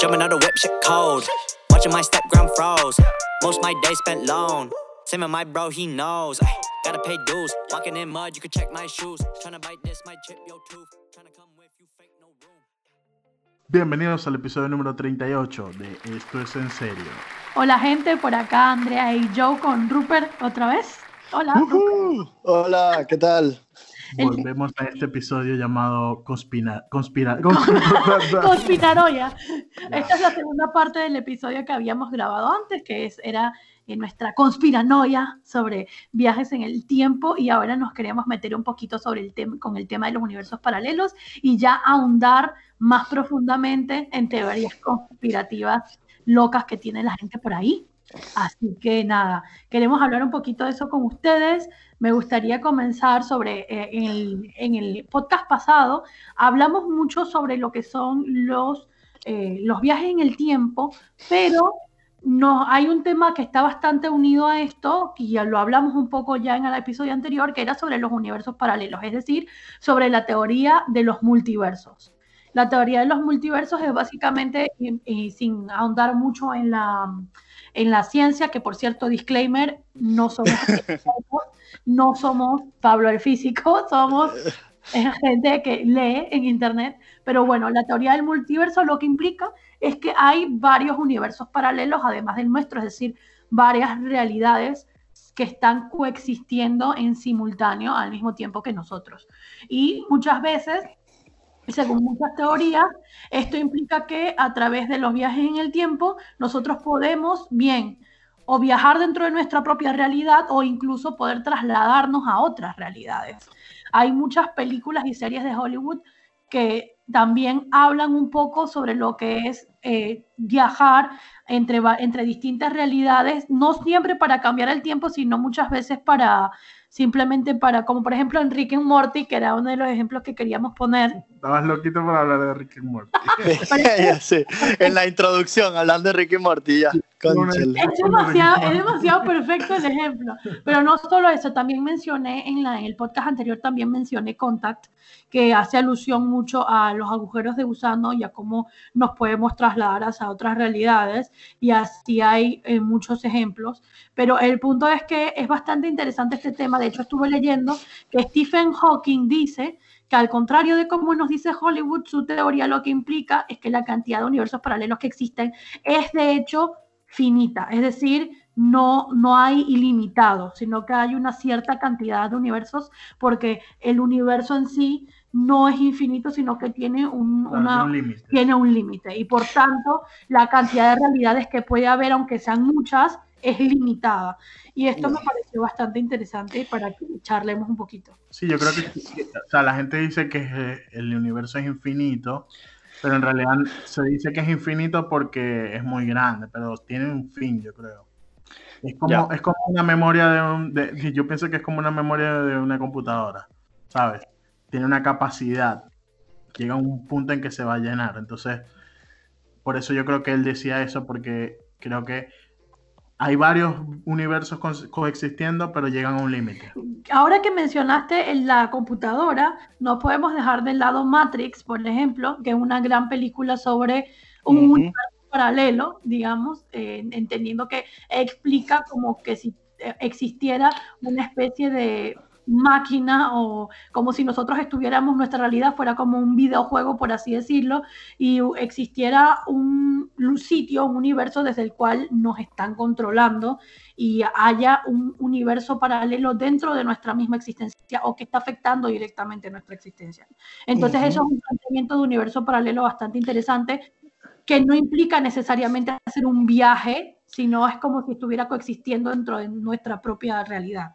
Jumping out the whip, shit cold. Watching my step ground froze. Most my day spent alone. Same with my bro, he knows. Ay, gotta pay dues. Walking in mud, you can check my shoes. Tryna bite this, might chip your tooth. Tryna come with you, fake no room. Bienvenidos al episodio número 38 de Esto es en serio. Hola gente, por acá Andrea y Joe con Rupert otra vez. Hola. Hola, ¿qué tal? Volvemos a este episodio llamado Conspira... Conspira... Conspiranoia. Esta es la segunda parte del episodio que habíamos grabado antes, que es, era en nuestra conspiranoia sobre viajes en el tiempo y ahora nos queremos meter un poquito sobre el tema con el tema de los universos paralelos y ya ahondar más profundamente en teorías conspirativas locas que tiene la gente por ahí. Así que nada, queremos hablar un poquito de eso con ustedes. Me gustaría comenzar sobre, eh, en, el, en el podcast pasado, hablamos mucho sobre lo que son los, eh, los viajes en el tiempo, pero no, hay un tema que está bastante unido a esto, y ya lo hablamos un poco ya en el episodio anterior, que era sobre los universos paralelos, es decir, sobre la teoría de los multiversos. La teoría de los multiversos es básicamente, y, sin ahondar mucho en la, en la ciencia, que por cierto, disclaimer, no somos no somos Pablo el físico, somos gente que lee en internet. Pero bueno, la teoría del multiverso lo que implica es que hay varios universos paralelos, además del nuestro, es decir, varias realidades que están coexistiendo en simultáneo al mismo tiempo que nosotros. Y muchas veces, según muchas teorías, esto implica que a través de los viajes en el tiempo, nosotros podemos, bien, o viajar dentro de nuestra propia realidad o incluso poder trasladarnos a otras realidades. Hay muchas películas y series de Hollywood que también hablan un poco sobre lo que es eh, viajar entre, entre distintas realidades, no siempre para cambiar el tiempo, sino muchas veces para simplemente para, como por ejemplo Enrique and Morty, que era uno de los ejemplos que queríamos poner, Estabas loquito por hablar de Rick and Morty. Ya sé, En la introducción, hablando de Ricky Morty, ya. Es demasiado, es demasiado perfecto el ejemplo. Pero no solo eso, también mencioné en, la, en el podcast anterior, también mencioné Contact, que hace alusión mucho a los agujeros de gusano y a cómo nos podemos trasladar hacia otras realidades. Y así hay eh, muchos ejemplos. Pero el punto es que es bastante interesante este tema. De hecho, estuve leyendo que Stephen Hawking dice que al contrario de como nos dice Hollywood, su teoría lo que implica es que la cantidad de universos paralelos que existen es de hecho finita, es decir, no, no hay ilimitado, sino que hay una cierta cantidad de universos porque el universo en sí no es infinito, sino que tiene un, una, tiene un límite y por tanto la cantidad de realidades que puede haber, aunque sean muchas, es limitada. Y esto me pareció bastante interesante para que charlemos un poquito. Sí, yo creo que, o sea, la gente dice que el universo es infinito, pero en realidad se dice que es infinito porque es muy grande, pero tiene un fin, yo creo. Es como, Ya. es como una memoria de un, de- yo pienso que es como una memoria de una computadora, ¿sabes? Tiene una capacidad, llega a un punto en que se va a llenar, entonces, por eso yo creo que él decía eso, porque creo que hay varios universos co- coexistiendo, pero llegan a un límite. Ahora que mencionaste en la computadora, no podemos dejar de lado Matrix, por ejemplo, que es una gran película sobre un universo paralelo, digamos, eh, entendiendo que explica como que si eh, existiera una especie de máquina o como si nosotros estuviéramos, nuestra realidad fuera como un videojuego, por así decirlo, y existiera un, un sitio, un universo desde el cual nos están controlando y haya un universo paralelo dentro de nuestra misma existencia o que está afectando directamente nuestra existencia. Entonces eso es un planteamiento de universo paralelo bastante interesante que no implica necesariamente hacer un viaje, sino es como si estuviera coexistiendo dentro de nuestra propia realidad.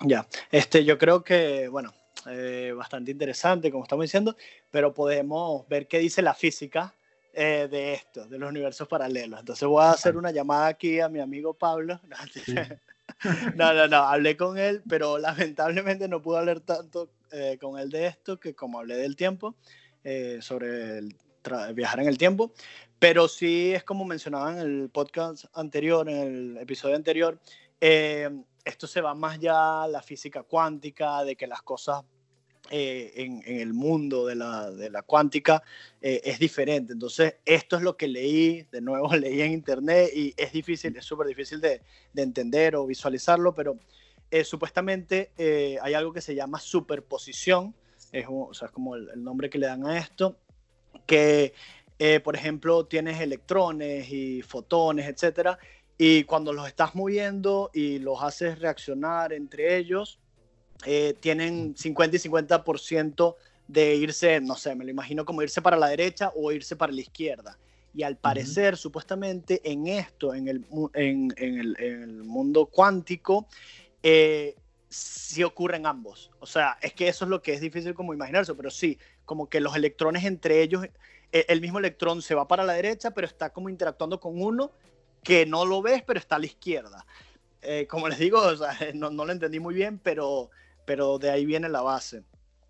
Ya, este, yo creo que, bueno, eh, bastante interesante, como estamos diciendo, pero podemos ver qué dice la física eh, de esto, de los universos paralelos. Entonces voy a hacer una llamada aquí a mi amigo Pablo. No, no, no, hablé con él, pero lamentablemente no pude hablar tanto eh, con él de esto que como hablé del tiempo, eh, sobre el viajar en el tiempo, pero sí es como mencionaba en el podcast anterior, en el episodio anterior, eh, esto se va más ya a la física cuántica, de que las cosas eh, en, el mundo de la, cuántica eh, es diferente. Entonces, esto es lo que leí, de nuevo leí en internet y es difícil, es súper difícil de, de, entender o visualizarlo, pero eh, supuestamente eh, hay algo que se llama superposición, es, o sea, es como el, el, nombre que le dan a esto, que, por ejemplo, tienes electrones y fotones, etcétera, y cuando los estás moviendo y los haces reaccionar entre ellos, eh, tienen 50 y 50% de irse, no sé, me lo imagino como irse para la derecha o irse para la izquierda. Y al parecer, uh -huh. supuestamente, en esto, en el, en, en, el, en el, mundo cuántico, eh, sí ocurren ambos. O sea, es que eso es lo que es difícil como imaginarse, pero sí, como que los electrones entre ellos, eh, el mismo electrón se va para la derecha, pero está como interactuando con uno que no lo ves, pero está a la izquierda. Eh, como les digo, o sea, no, no, lo entendí muy bien, pero pero de ahí viene la base.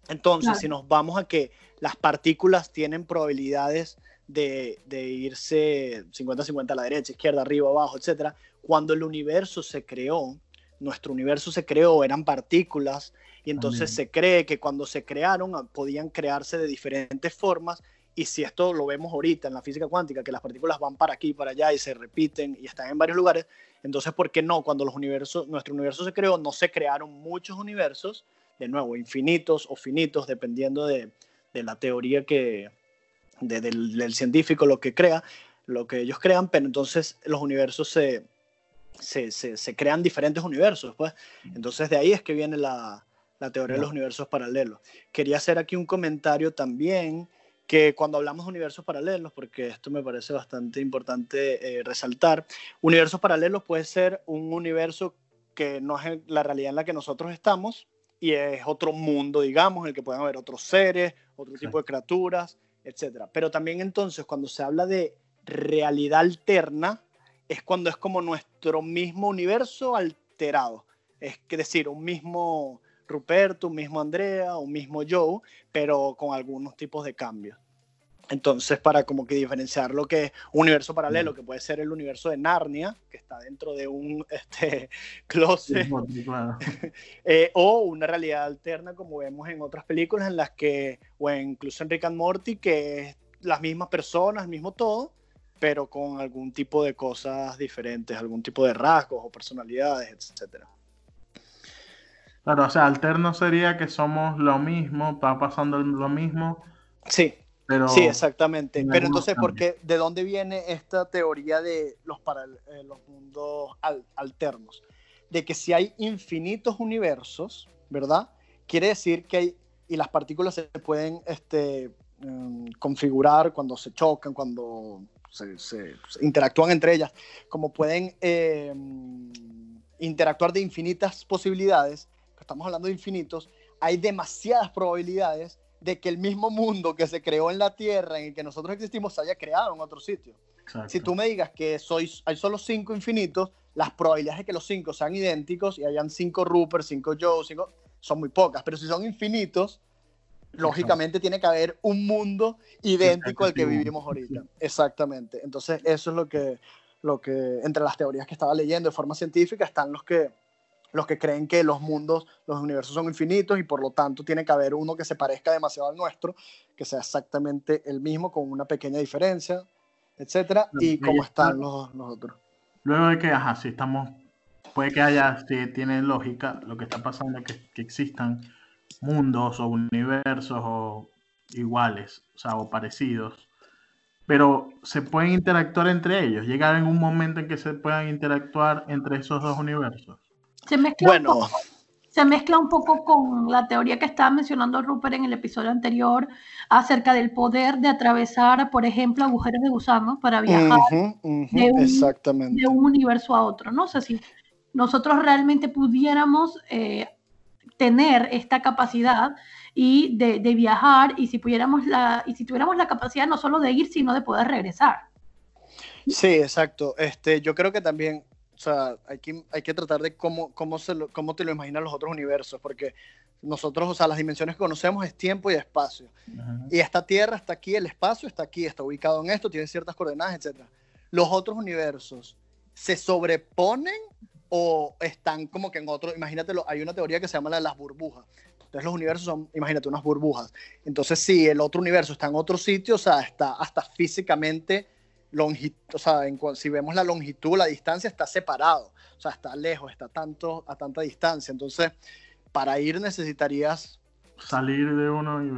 Entonces, claro. si nos vamos a que las partículas tienen probabilidades de, de irse 50-50 a la derecha, izquierda, arriba, abajo, etc., cuando el universo se creó, nuestro universo se creó, eran partículas, y entonces Amén. se cree que cuando se crearon podían crearse de diferentes formas, y si esto lo vemos ahorita en la física cuántica, que las partículas van para aquí, para allá y se repiten y están en varios lugares, entonces, ¿por qué no? Cuando los universos, nuestro universo se creó, no se crearon muchos universos, de nuevo, infinitos o finitos, dependiendo de, de la teoría que, de, del, del, científico, lo que crea, lo que ellos crean, pero entonces los universos se, se, se, se crean diferentes universos, pues. Entonces, de ahí es que viene la, la teoría de los universos paralelos. Quería hacer aquí un comentario también que cuando hablamos de universos paralelos, porque esto me parece bastante importante eh, resaltar, universos paralelos puede ser un universo que no es la realidad en la que nosotros estamos y es otro mundo, digamos, en el que pueden haber otros seres, otro tipo de criaturas, etc. Pero también entonces cuando se habla de realidad alterna, es cuando es como nuestro mismo universo alterado. Es decir, un mismo Ruperto, un mismo Andrea, un mismo Joe, pero con algunos tipos de cambios. Entonces, para como que diferenciar lo que es un universo paralelo, que puede ser el universo de Narnia, que está dentro de un este, closet, sí, claro. eh, o una realidad alterna, como vemos en otras películas en las que, o incluso en Rick and Morty, que es las mismas personas, el mismo todo, pero con algún tipo de cosas diferentes, algún tipo de rasgos o personalidades, etcétera. Claro, o sea, alterno sería que somos lo mismo, está pasando lo mismo. Sí, pero sí, exactamente. Pero entonces, ¿por qué, ¿de dónde viene esta teoría de los, para, eh, los mundos al, alternos? De que si hay infinitos universos, ¿verdad? Quiere decir que hay, y las partículas se pueden este, um, configurar cuando se chocan, cuando se, se, se, interactúan entre ellas, como pueden eh, interactuar de infinitas posibilidades estamos hablando de infinitos, hay demasiadas probabilidades de que el mismo mundo que se creó en la Tierra, en el que nosotros existimos, se haya creado en otro sitio. Exacto. Si tú me digas que soy, hay solo cinco infinitos, las probabilidades de que los cinco sean idénticos y hayan cinco Rupert, cinco Joe, cinco, son muy pocas. Pero si son infinitos, lógicamente Exacto. tiene que haber un mundo idéntico al que vivimos ahorita. Exactamente. Entonces, eso es lo que, lo que, entre las teorías que estaba leyendo de forma científica, están los que los que creen que los mundos, los universos son infinitos y por lo tanto tiene que haber uno que se parezca demasiado al nuestro, que sea exactamente el mismo con una pequeña diferencia, etcétera, y cómo están los, los, otros. Luego de que, ajá, si estamos, puede que haya, si tiene lógica, lo que está pasando es que, que existan mundos o universos o iguales, o sea, o parecidos, pero se pueden interactuar entre ellos, llegar en un momento en que se puedan interactuar entre esos dos universos. Se mezcla, bueno. un poco, se mezcla un poco con la teoría que estaba mencionando Rupert en el episodio anterior acerca del poder de atravesar, por ejemplo, agujeros de gusano para viajar uh -huh, uh -huh, de, un, exactamente. de, un, universo a otro. No sé si nosotros realmente pudiéramos eh, tener esta capacidad y de, de, viajar y si pudiéramos la y si tuviéramos la capacidad no solo de ir sino de poder regresar. Sí, exacto. Este, yo creo que también o sea, hay que, hay que tratar de cómo, cómo, se lo, cómo te lo imaginan los otros universos, porque nosotros, o sea, las dimensiones que conocemos es tiempo y espacio. Y esta Tierra está aquí, el espacio está aquí, está ubicado en esto, tiene ciertas coordenadas, etc. Los otros universos se sobreponen o están como que en otro, imagínatelo, hay una teoría que se llama la de las burbujas. Entonces los universos son, imagínate, unas burbujas. Entonces si el otro universo está en otro sitio, o sea, está hasta físicamente, o sea, si vemos la longitud, la distancia está separado, o sea, está lejos, está tanto, a tanta distancia. Entonces, para ir necesitarías... Salir de uno y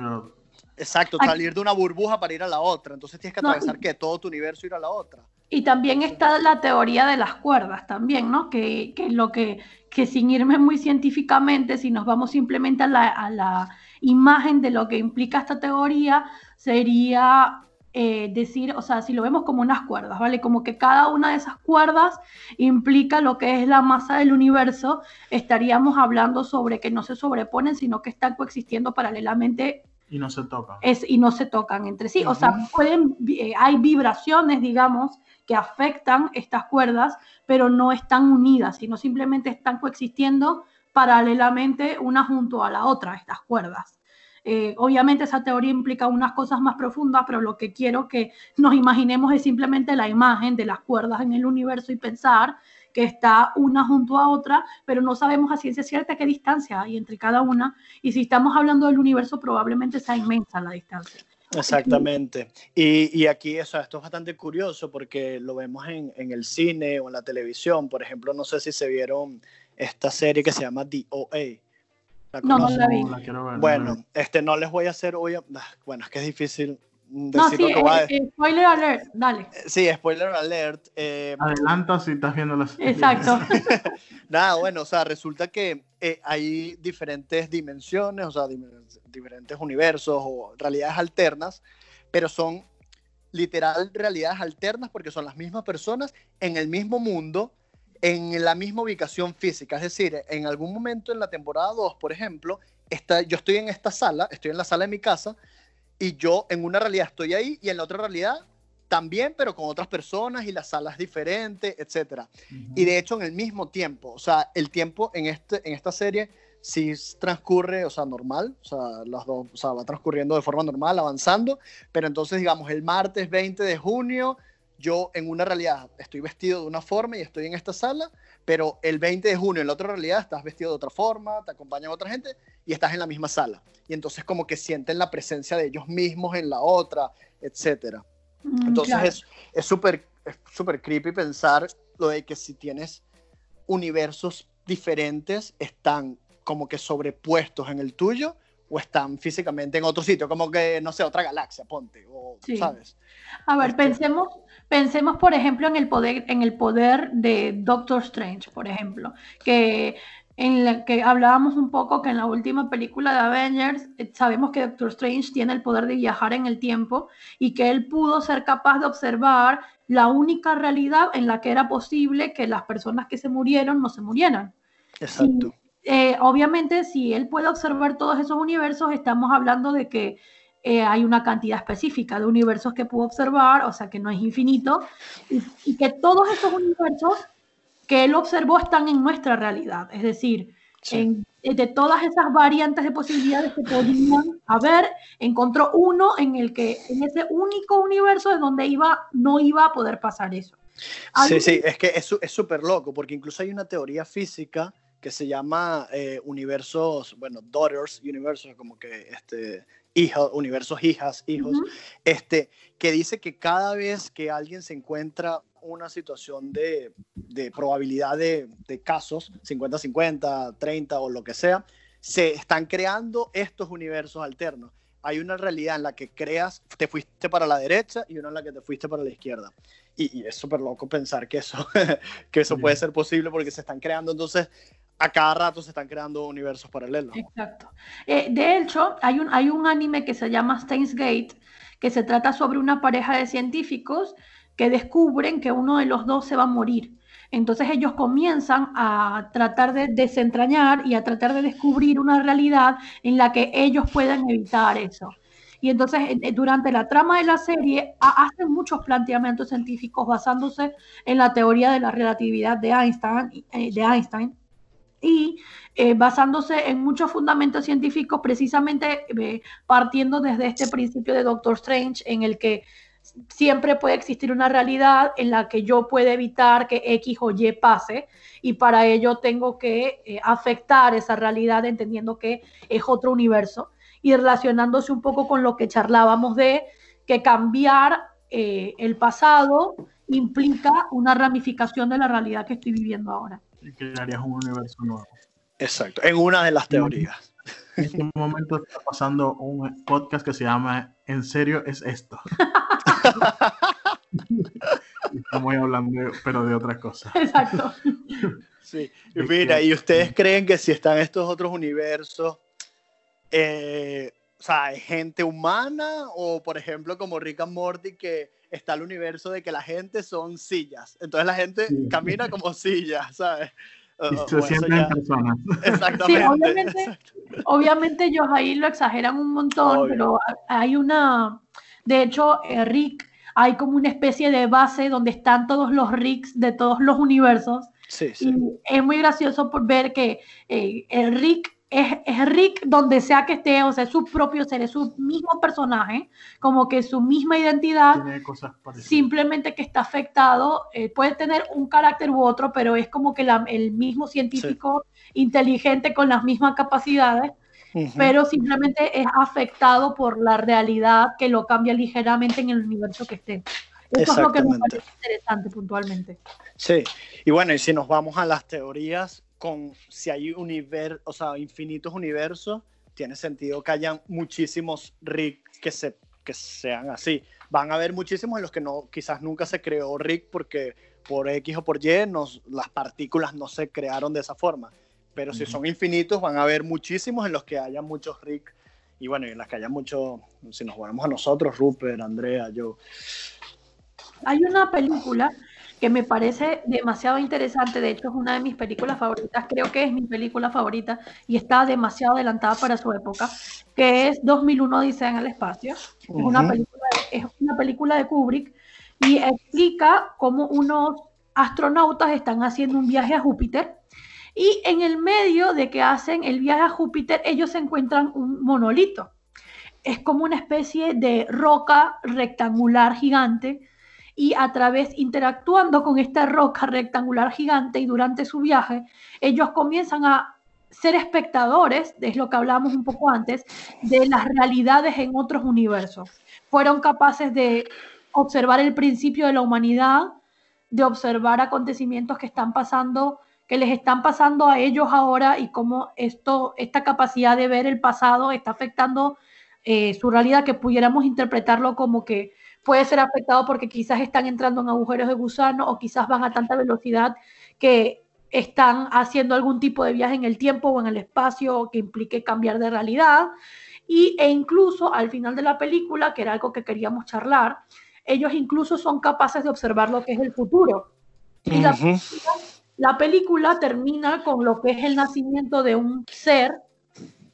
Exacto, salir de una burbuja para ir a la otra. Entonces tienes que atravesar que todo tu universo ir a la otra. Y también está la teoría de las cuerdas también, ¿no? Que, que lo que, que sin irme muy científicamente, si nos vamos simplemente a la, a la imagen de lo que implica esta teoría, sería eh, decir, o sea, si lo vemos como unas cuerdas, ¿vale? Como que cada una de esas cuerdas implica lo que es la masa del universo, estaríamos hablando sobre que no se sobreponen, sino que están coexistiendo paralelamente y no se tocan. Es, y no se tocan entre sí. O sea, pueden, eh, hay vibraciones, digamos, que afectan estas cuerdas, pero no están unidas, sino simplemente están coexistiendo paralelamente una junto a la otra, estas cuerdas. Eh, obviamente esa teoría implica unas cosas más profundas, pero lo que quiero que nos imaginemos es simplemente la imagen de las cuerdas en el universo y pensar que está una junto a otra, pero no sabemos a ciencia cierta qué distancia hay entre cada una. Y si estamos hablando del universo, probablemente sea inmensa la distancia. Exactamente. Y, y aquí eso, esto es bastante curioso porque lo vemos en, en, el cine o en la televisión. Por ejemplo, no sé si se vieron esta serie que se llama The OA. No, no la vi. bueno, este, no les voy a hacer hoy. Ah, bueno, es que es difícil no, sí, eh, spoiler alert, dale. Eh, sí, spoiler alert. Eh, Adelanta si estás viendo las. Exacto. Nada, bueno, o sea, resulta que hay diferentes dimensiones, o sea, diferentes universos o realidades alternas, pero son literal realidades alternas porque son las mismas personas en el mismo mundo, en la misma ubicación física. Es decir, en algún momento en la temporada 2, por ejemplo, está, yo estoy en esta sala, estoy en la sala de mi casa, y yo en una realidad estoy ahí y en la otra realidad también, pero con otras personas y las salas diferentes, etc. Y de hecho en el mismo tiempo, o sea, el tiempo en, este, en esta serie sí transcurre, o sea, normal, o sea, las dos, o sea, va transcurriendo de forma normal, avanzando, pero entonces, digamos, el martes 20 de junio, yo en una realidad estoy vestido de una forma y estoy en esta sala, pero el 20 de junio en la otra realidad estás vestido de otra forma, te acompañan otra gente y estás en la misma sala. Y entonces como que sienten la presencia de ellos mismos en la otra, etc. Mm, entonces es súper es súper creepy pensar lo de que si tienes universos diferentes, están como que sobrepuestos en el tuyo o están físicamente en otro sitio, como que, no sé, otra galaxia, ponte, o, ¿sabes? A ver, este pensemos, pensemos, por ejemplo, en el poder, en el poder de Doctor Strange, por ejemplo, que en la que hablábamos un poco que en la última película de Avengers eh, sabemos que Doctor Strange tiene el poder de viajar en el tiempo y que él pudo ser capaz de observar la única realidad en la que era posible que las personas que se murieron no se murieran. Exacto. Eh, obviamente, si él puede observar todos esos universos, estamos hablando de que eh, hay una cantidad específica de universos que pudo observar, o sea que no es infinito, y, que todos esos universos que él observó están en nuestra realidad, es decir, de todas esas variantes de posibilidades que podían haber, encontró uno en el que, en ese único universo es donde iba, no iba a poder pasar eso. Sí, sí, es que es súper loco, porque incluso hay una teoría física que se llama eh, universos, bueno, daughters universos, como que este, hijos, universos hijas, hijos, este, que dice que cada vez que alguien se encuentra una situación de, de probabilidad de, de casos, 50-50, 30 o lo que sea, se están creando estos universos alternos. Hay una realidad en la que creas, te fuiste para la derecha y una en la que te fuiste para la izquierda. Y, y es súper loco pensar que eso, que eso puede ser posible porque se están creando entonces a cada rato se están creando universos paralelos. Exacto. Eh, de hecho, hay un, hay un anime que se llama Steins Gate, que se trata sobre una pareja de científicos que descubren que uno de los dos se va a morir. Entonces ellos comienzan a tratar de desentrañar y a tratar de descubrir una realidad en la que ellos puedan evitar eso. Y entonces eh, durante la trama de la serie hacen muchos planteamientos científicos basándose en la teoría de la relatividad de Einstein, eh, de Einstein y eh, basándose en muchos fundamentos científicos, precisamente eh, partiendo desde este principio de Doctor Strange, en el que siempre puede existir una realidad en la que yo pueda evitar que X o Y pase y para ello tengo que eh, afectar esa realidad entendiendo que es otro universo y relacionándose un poco con lo que charlábamos de que cambiar eh, el pasado implica una ramificación de la realidad que estoy viviendo ahora. Y crearías un universo nuevo. Exacto, en una de las teorías. En este momento está pasando un podcast que se llama ¿En serio es esto? Estamos hablando, pero de otras cosas. Exacto. Sí, y mira, ¿y ustedes creen que si están estos otros universos, eh, o sea, ¿es gente humana o, por ejemplo, como Rick and Morty, que está el universo de que la gente son sillas? Entonces la gente Sí. camina como sillas, ¿sabes? Y Uh, se sienten ya- personas. Exactamente. Sí, obviamente, obviamente ellos ahí lo exageran un montón, Obvio. pero hay una, de hecho, eh, Rick, hay como una especie de base donde están todos los Ricks de todos los universos Sí, sí. y es muy gracioso por ver que eh, el Rick es, es Rick donde sea que esté, o sea, es su propio ser, es su mismo personaje, como que su misma identidad, Tiene cosas parecidas. simplemente que está afectado, eh, puede tener un carácter u otro, pero es como que la- el mismo científico inteligente con las mismas capacidades, pero simplemente es afectado por la realidad que lo cambia ligeramente en el universo que esté. Eso es lo que me parece interesante puntualmente. Sí, y bueno, y si nos vamos a las teorías, con si hay universo, o sea, infinitos universos, tiene sentido que hayan muchísimos Rick que, se, que sean así. Van a haber muchísimos en los que no, quizás nunca se creó Rick porque por X o por Y nos, las partículas no se crearon de esa forma. Pero si son infinitos, van a haber muchísimos en los que haya muchos Rick. Y bueno, y en las que haya muchos, si nos ponemos a nosotros, Rupert, Andrea, yo. Hay una película que me parece demasiado interesante, de hecho es una de mis películas favoritas, creo que es mi película favorita y está demasiado adelantada para su época, que es 2001 Dice en el espacio. Es una, película, es una película de Kubrick y explica cómo unos astronautas están haciendo un viaje a Júpiter y en el medio de que hacen el viaje a Júpiter ellos se encuentran un monolito. Es como una especie de roca rectangular gigante y a través interactuando con esta roca rectangular gigante y durante su viaje, ellos comienzan a ser espectadores, es lo que hablamos un poco antes, de las realidades en otros universos. Fueron capaces de observar el principio de la humanidad, de observar acontecimientos que están pasando, que les están pasando a ellos ahora y cómo esto, esta capacidad de ver el pasado está afectando eh, su realidad, que pudiéramos interpretarlo como que puede ser afectado porque quizás están entrando en agujeros de gusano o quizás van a tanta velocidad que están haciendo algún tipo de viaje en el tiempo o en el espacio que implique cambiar de realidad. Y, e incluso al final de la película, que era algo que queríamos charlar, ellos incluso son capaces de observar lo que es el futuro. Y la, película termina con lo que es el nacimiento de un ser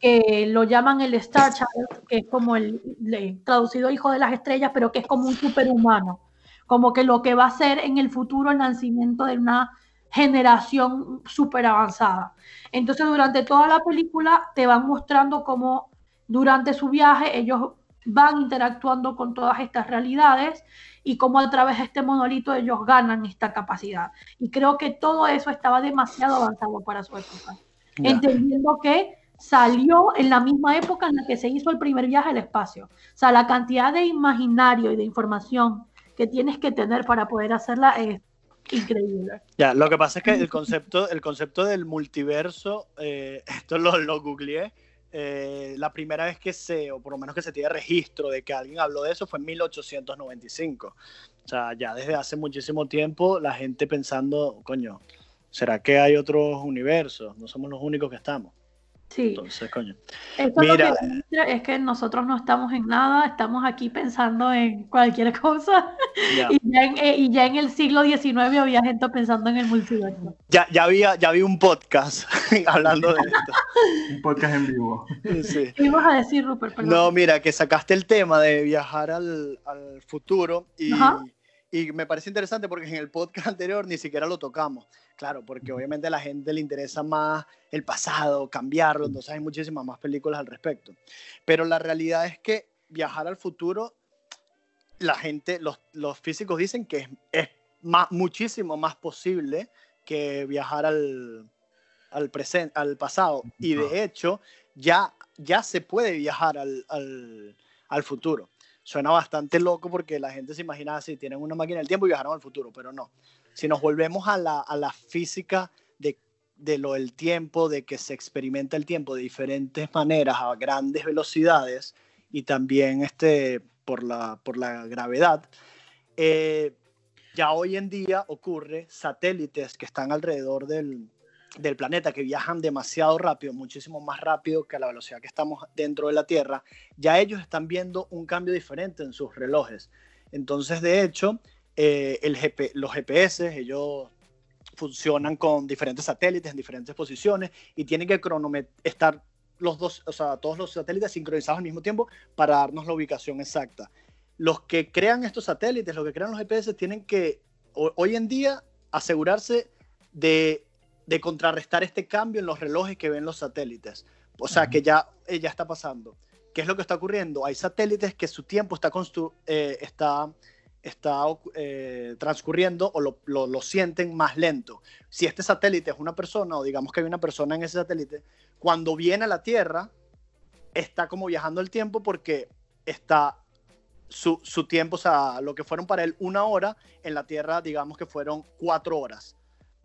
que lo llaman el Star Child, que es como el le- traducido hijo de las estrellas, pero que es como un superhumano, como que lo que va a ser en el futuro el nacimiento de una generación súper avanzada. Entonces, durante toda la película te van mostrando cómo durante su viaje ellos van interactuando con todas estas realidades y cómo a través de este monolito ellos ganan esta capacidad. Y creo que todo eso estaba demasiado avanzado para su época Ya. entendiendo que salió en la misma época en la que se hizo el primer viaje al espacio. O sea, la cantidad de imaginario y de información que tienes que tener para poder hacerla es increíble. Ya, lo que pasa es que el concepto, el concepto del multiverso, eh, esto lo, lo googleé, eh, la primera vez que se, o por lo menos que se tiene registro de que alguien habló de eso fue en 1895. O sea, ya desde hace muchísimo tiempo la gente pensando, coño, ¿será que hay otros universos? No somos los únicos que estamos. Sí, Entonces, coño. eso mira. lo que es que nosotros no estamos en nada, estamos aquí pensando en cualquier cosa Ya, y ya en, eh, y ya en el siglo XIX había gente pensando en el multiverso. ya, ya había, ya vi un podcast hablando de esto. Un podcast en vivo. Sí. ¿Qué ibas a decir, Rupert? Perdón. No, mira, que sacaste el tema de viajar al, al futuro y, Ajá. y me parece interesante porque en el podcast anterior ni siquiera lo tocamos. Claro, porque obviamente a la gente le interesa más el pasado, cambiarlo, entonces hay muchísimas más películas al respecto. Pero la realidad es que viajar al futuro la gente, los, los físicos dicen que es, es más, muchísimo más posible que viajar al, al, presente, al pasado. Y de hecho, ya, ya se puede viajar al, al, al futuro. Suena bastante loco porque la gente se imagina si tienen una máquina del tiempo y viajaron al futuro, pero no. Si nos volvemos a la, a la física de, de lo del tiempo, de que se experimenta el tiempo de diferentes maneras a grandes velocidades y también este, por, la, por la gravedad, eh, ya hoy en día ocurre satélites que están alrededor del, del planeta que viajan demasiado rápido, muchísimo más rápido que a la velocidad que estamos dentro de la Tierra, ya ellos están viendo un cambio diferente en sus relojes. Entonces, de hecho, eh, el GP, los GPS, ellos funcionan con diferentes satélites en diferentes posiciones y tienen que estar los dos, o sea, todos los satélites sincronizados al mismo tiempo para darnos la ubicación exacta. Los que crean estos satélites, los que crean los GPS, tienen que hoy en día asegurarse de de contrarrestar este cambio en los relojes que ven los satélites. O sea, que ya, eh, ya está pasando. ¿Qué es lo que está ocurriendo? Hay satélites que su tiempo está, eh, está, está eh, transcurriendo o lo, lo, lo, sienten más lento. Si este satélite es una persona, o digamos que hay una persona en ese satélite, cuando viene a la Tierra, está como viajando el tiempo porque está su, su tiempo, o sea, lo que fueron para él una hora, en la Tierra, digamos que fueron cuatro horas.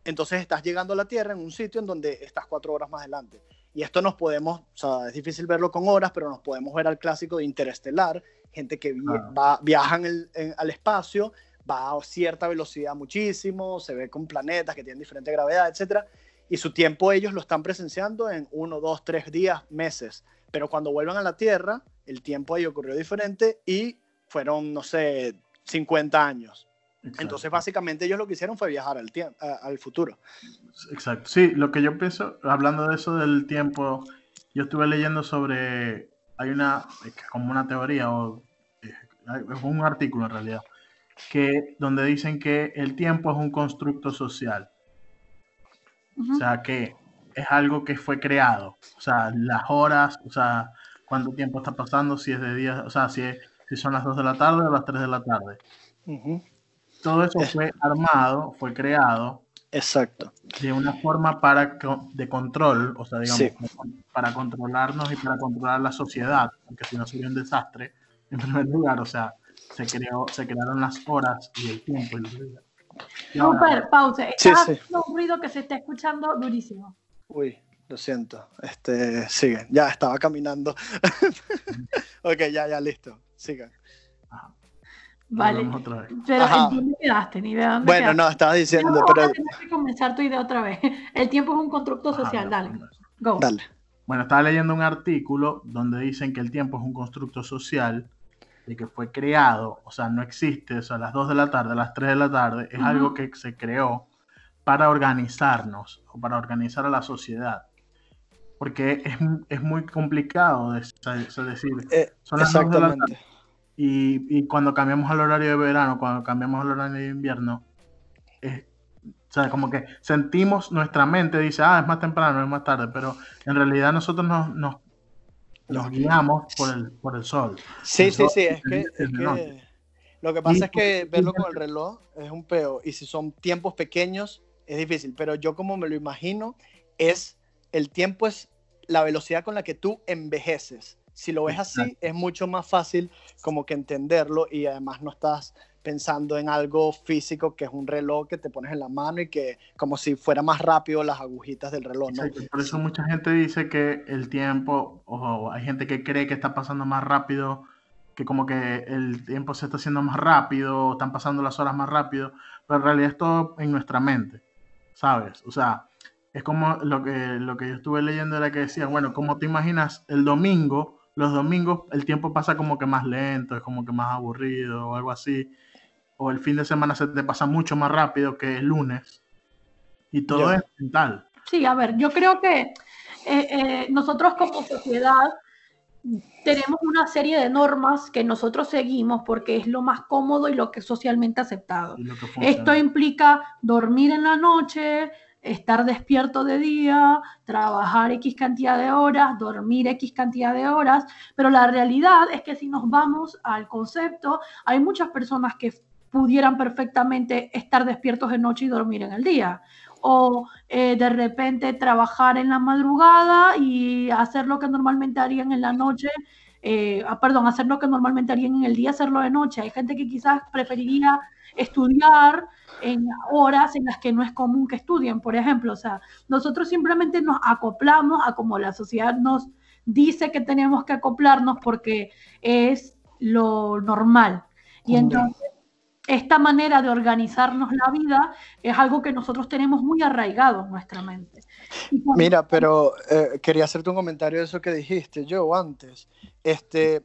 Entonces estás llegando a la Tierra en un sitio en donde estás cuatro horas más adelante. Y esto nos podemos, o sea, es difícil verlo con horas, pero nos podemos ver al clásico de Interestelar, gente que ah. va, viaja en al espacio, va a cierta velocidad muchísimo, se ve con planetas que tienen diferente gravedad, etc. Y su tiempo ellos lo están presenciando en uno, dos, tres días, meses. Pero cuando vuelvan a la Tierra, el tiempo ahí ocurrió diferente y fueron, no sé, 50 años. Entonces, básicamente, ellos lo que hicieron fue viajar al, tiempo, al futuro. Exacto. Sí, lo que yo pienso, hablando de eso del tiempo, yo estuve leyendo sobre, hay una, como una teoría, o es un artículo en realidad, que donde dicen que el tiempo es un constructo social. O sea, que es algo que fue creado. O sea, las horas, o sea, cuánto tiempo está pasando, si es de día, o sea, si, si son las 2 de la tarde o las 3 de la tarde. Uh todo eso fue armado, fue creado. Exacto. De una forma para de control, o sea, digamos, para controlarnos y para controlar la sociedad, porque si no sería un desastre, en primer lugar, o sea, se, creó, se crearon las horas y el tiempo. Y Super, pausa. Está un ruido que se está escuchando durísimo. Uy, lo siento. Este, sigue. Ya estaba caminando. ok, ya, ya, listo. Sigan. Vale. Pero Ajá. ¿en dónde quedaste? Ni de dónde bueno, no, estaba diciendo. No, pero... Tienes que comenzar tu idea otra vez. El tiempo es un constructo social. Dale. Go. Dale. Bueno, estaba leyendo un artículo donde dicen que el tiempo es un constructo social y que fue creado, o sea, no existe, o sea, a las 2 de la tarde, a las 3 de la tarde, es uh -huh. algo que se creó para organizarnos o para organizar a la sociedad. Porque es, es muy complicado, de, es decir, eh, son las exactamente. 2 de la tarde y, y, cuando cambiamos al horario de verano, cuando cambiamos al horario de invierno, o sea, como que sentimos nuestra mente, dice, ah, es más temprano, es más tarde, pero en realidad nosotros nos, nos, nos guiamos por el, por el sol. Sí, el sí, sol sí, es, que, es que lo que pasa y, es que verlo con el reloj es un peo, y si son tiempos pequeños es difícil, pero yo como me lo imagino, es el tiempo es la velocidad con la que tú envejeces. Si lo ves así, es mucho más fácil como que entenderlo y además no estás pensando en algo físico que es un reloj que te pones en la mano y que como si fuera más rápido las agujitas del reloj. ¿no? Exacto. Por eso mucha gente dice que el tiempo, o hay gente que cree que está pasando más rápido, que como que el tiempo se está haciendo más rápido, están pasando las horas más rápido, pero en realidad es todo en nuestra mente, ¿sabes? O sea, es como lo que, lo que yo estuve leyendo era que decía, bueno, como te imaginas el domingo, los domingos el tiempo pasa como que más lento, es como que más aburrido o algo así. O el fin de semana se te pasa mucho más rápido que el lunes. Y todo es mental. Sí, a ver, yo creo que eh, eh, nosotros como sociedad tenemos una serie de normas que nosotros seguimos porque es lo más cómodo y lo que es socialmente aceptado. Esto implica dormir en la noche, estar despierto de día, trabajar X cantidad de horas, dormir X cantidad de horas, pero la realidad es que si nos vamos al concepto, hay muchas personas que pudieran perfectamente estar despiertos de noche y dormir en el día. O eh, de repente trabajar en la madrugada y hacer lo que normalmente harían en la noche eh, ah, perdón, hacer lo que normalmente harían en el día, hacerlo de noche. Hay gente que quizás preferiría estudiar en horas en las que no es común que estudien, por ejemplo. O sea, nosotros simplemente nos acoplamos a como la sociedad nos dice que tenemos que acoplarnos porque es lo normal. Y entonces, esta manera de organizarnos la vida es algo que nosotros tenemos muy arraigado en nuestra mente. Mira, pero eh, quería hacerte un comentario de eso que dijiste yo antes. Este,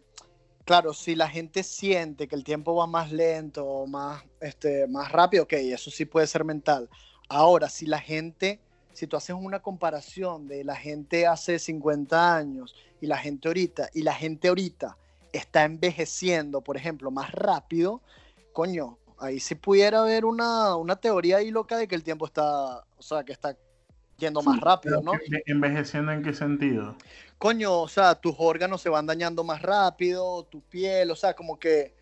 claro, si la gente siente que el tiempo va más lento o más, este, más rápido, ok, eso sí puede ser mental. Ahora, si la gente, si tú haces una comparación de la gente hace 50 años y la gente ahorita, y la gente ahorita está envejeciendo, por ejemplo, más rápido, coño, ahí sí pudiera haber una, una teoría ahí loca de que el tiempo está, o sea, que está yendo más rápido, ¿no? ¿Envejeciendo en qué sentido? Coño, o sea, tus órganos se van dañando más rápido, tu piel, o sea, como que,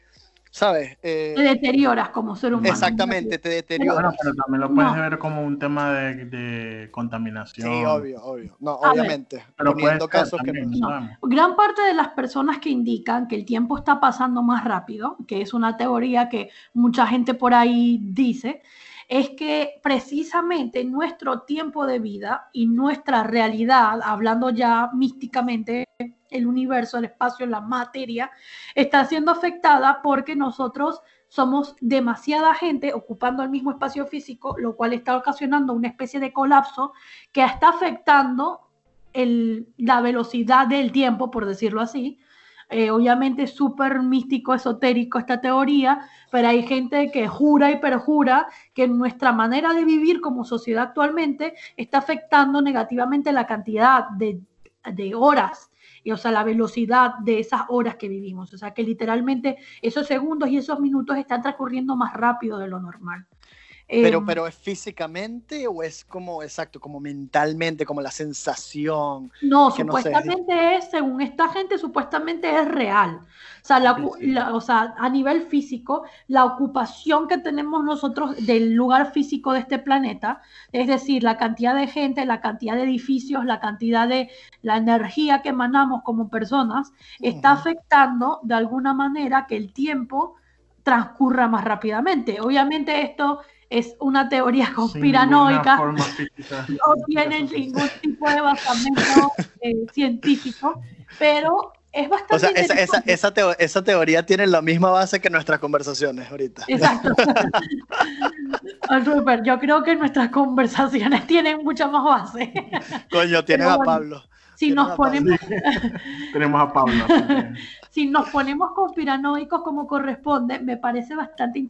¿sabes? Eh, te deterioras como ser humano. Exactamente, te deterioras. Bueno, pero también lo puedes ver como un tema de, contaminación. Sí, obvio, obvio. No, obviamente. pero poniendo casos que no. Gran parte de las personas que indican que el tiempo está pasando más rápido, que es una teoría que mucha gente por ahí dice, es que precisamente nuestro tiempo de vida y nuestra realidad, hablando ya místicamente, el universo, el espacio, la materia, está siendo afectada porque nosotros somos demasiada gente ocupando el mismo espacio físico, lo cual está ocasionando una especie de colapso que está afectando la velocidad del tiempo, por decirlo así, eh, obviamente es súper místico, esotérico esta teoría, pero hay gente que jura y perjura que nuestra manera de vivir como sociedad actualmente está afectando negativamente la cantidad de, de horas o sea, la velocidad de esas horas que vivimos. O sea, que literalmente esos segundos y esos minutos están transcurriendo más rápido de lo normal. Pero, em, pero es físicamente o es como, exacto, como mentalmente, como la sensación. No, supuestamente es, según esta gente, supuestamente es real. O sea, la, o sea, a nivel físico, la ocupación que tenemos nosotros del lugar físico de este planeta, es decir, la cantidad de gente, la cantidad de edificios, la cantidad de la energía que emanamos como personas, está afectando de alguna manera que el tiempo transcurra más rápidamente. Obviamente esto es una teoría conspiranoica, no tiene ningún tipo de basamento eh, científico, pero es bastante... O sea, esa, esa, esa, teoría tiene la misma base que nuestras conversaciones ahorita. Exacto. Rupert, yo creo que nuestras conversaciones tienen mucha más base. Coño, tienes a Pablo. Si nos ponemos... Tenemos a si nos ponemos conspiranoicos como corresponde, me parece bastante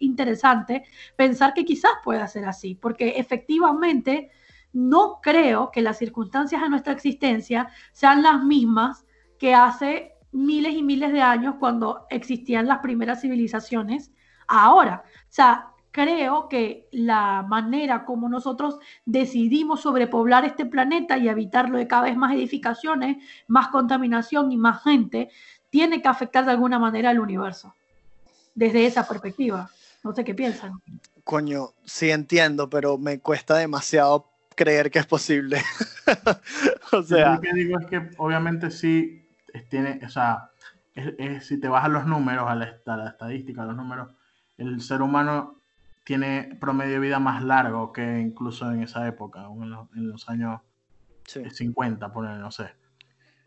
interesante pensar que quizás pueda ser así, porque efectivamente no creo que las circunstancias de nuestra existencia sean las mismas que hace miles y miles de años cuando existían las primeras civilizaciones ahora. O sea, creo que la manera como nosotros decidimos sobrepoblar este planeta y habitarlo de cada vez más edificaciones, más contaminación y más gente, tiene que afectar de alguna manera al universo. Desde esa perspectiva. No sé qué piensan. Coño, sí entiendo, pero me cuesta demasiado creer que es posible. o sea. Lo que digo es que obviamente sí tiene, o sea, si te vas a los números, a la, a la estadística, a los números, el ser humano tiene promedio de vida más largo que incluso en esa época, en los, años 50, poner, no sé.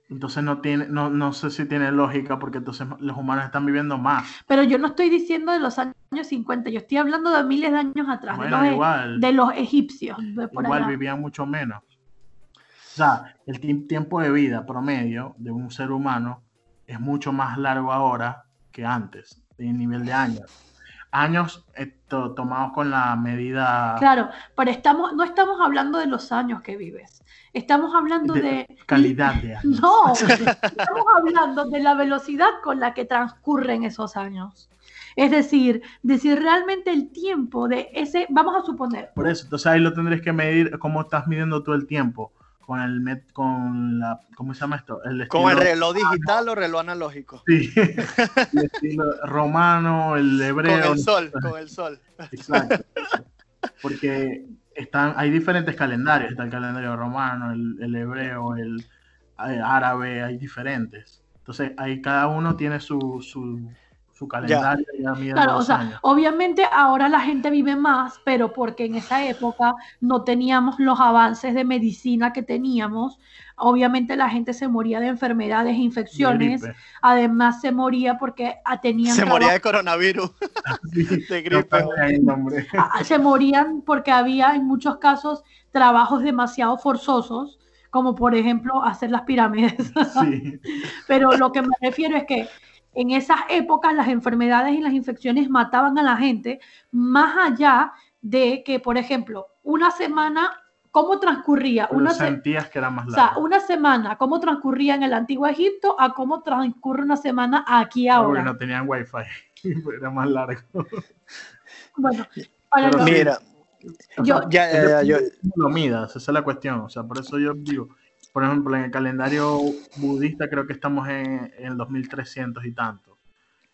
Entonces no tiene, no, no sé si tiene lógica porque entonces los humanos están viviendo más. Pero yo no estoy diciendo de los años 50, yo estoy hablando de miles de años atrás, de, los, e, igual, de, los, egipcios. igual vivían mucho menos. O sea, el tiempo de vida promedio de un ser humano es mucho más largo ahora que antes, en nivel de años. Años to- tomados con la medida Claro, pero estamos, no estamos hablando de los años que vives. Estamos hablando de de... calidad de años. No, estamos hablando de la velocidad con la que transcurren esos años. Es decir, de si realmente el tiempo de ese, vamos a suponer, Por eso, entonces ahí lo tendrías que medir cómo estás midiendo tú el tiempo. Con el met- con la, ¿cómo se llama esto? El Con el reloj digital o reloj analógico. Sí, el estilo romano, el hebreo. Con el sol, con el sol. Exacto. Porque están, hay diferentes calendarios. Está el calendario romano, el, el hebreo, el eh, árabe, hay diferentes. Entonces, ahí cada uno tiene su, su, su calendario. y ya miden claro, o sea, años. obviamente ahora la gente vive más, pero porque en esa época no teníamos los avances de medicina que teníamos. Obviamente la gente se moría de enfermedades e De infecciones, gripe. además se moría porque tenían Se moría de coronavirus, Sí, de gripe. se morían porque había en muchos casos trabajos demasiado forzosos, como por ejemplo hacer las pirámides. Sí, Pero lo que me refiero es que en esas épocas las enfermedades y las infecciones mataban a la gente, más allá de que, por ejemplo, una semana, ¿cómo transcurría? pero Una, se- sentías que era más o sea, una semana, ¿cómo transcurría en el antiguo Egipto a cómo transcurre una semana aquí Porque ahora? no tenían wifi. Era más largo. Bueno, para Pero los-. Mira, O Yo- Ya, ya, yo- lo midas, esa es la cuestión. O sea, por eso yo digo, por ejemplo, en el calendario budista creo que estamos en, en el 2300 y tanto.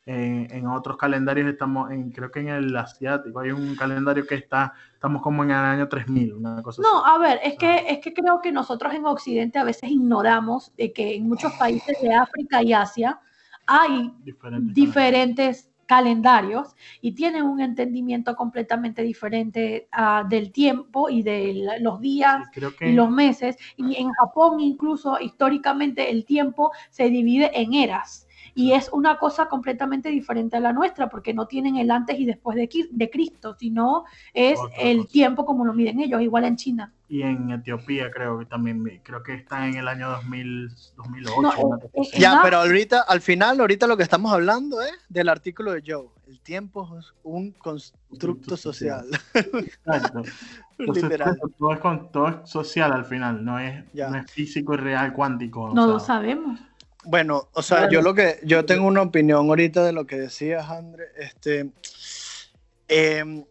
En, en otros calendarios estamos en, creo que en el asiático hay un calendario que está, estamos como en el año 3000, una cosa No, así. a ver, es que, es que creo que nosotros en Occidente a veces ignoramos de que en muchos países de África y Asia hay Diferentes diferentes calendarios y tienen un entendimiento completamente diferente ah, del tiempo y de los días creo que y los meses. Y en Japón incluso históricamente el tiempo se divide en eras. Y es una cosa completamente diferente a la nuestra, porque no tienen el antes y después de, de Cristo, sino es Otra el cosa. tiempo como lo miden ellos, igual en China. y en Etiopía creo que también, creo que está en el año 2000, 2008. No, ya, pero ahorita, al final, ahorita lo que estamos hablando es del artículo de Joe. El tiempo es un constructo social. Exacto. Entonces, Literal. todo, es todo es social al final, no es, no es físico y real cuántico. o no sea, lo sabemos. Bueno, o sea, Bueno. yo lo que yo tengo una opinión ahorita de lo que decías, André. Este, em,